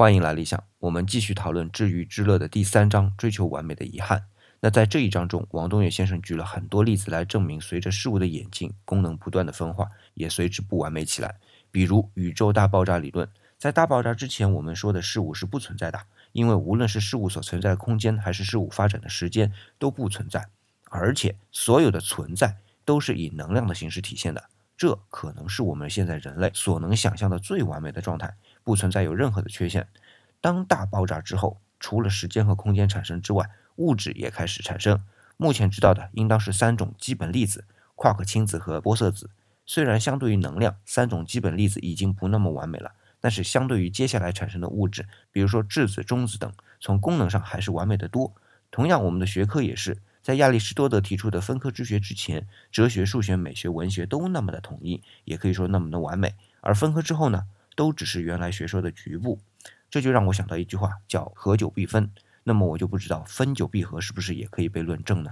欢迎来理想，我们继续讨论治愈之乐的第三章：追求完美的遗憾。那在这一章中，王东岳先生举了很多例子来证明，随着事物的演进，功能不断的分化，也随之不完美起来。比如宇宙大爆炸理论，在大爆炸之前，我们说的事物是不存在的，因为无论是事物所存在的空间，还是事物发展的时间都不存在，而且所有的存在都是以能量的形式体现的。这可能是我们现在人类所能想象的最完美的状态。不存在有任何的缺陷。当大爆炸之后，除了时间和空间产生之外，物质也开始产生。目前知道的应当是三种基本粒子：夸克氢子和玻色子。虽然相对于能量，三种基本粒子已经不那么完美了，但是相对于接下来产生的物质，比如说质子、中子等，从功能上还是完美的多。同样，我们的学科也是在亚里士多德提出的分科之学之前，哲学、数学、美学、文学都那么的统一，也可以说那么的完美。而分科之后呢？都只是原来学说的局部，这就让我想到一句话，叫合久必分。那么我就不知道分久必合是不是也可以被论证呢？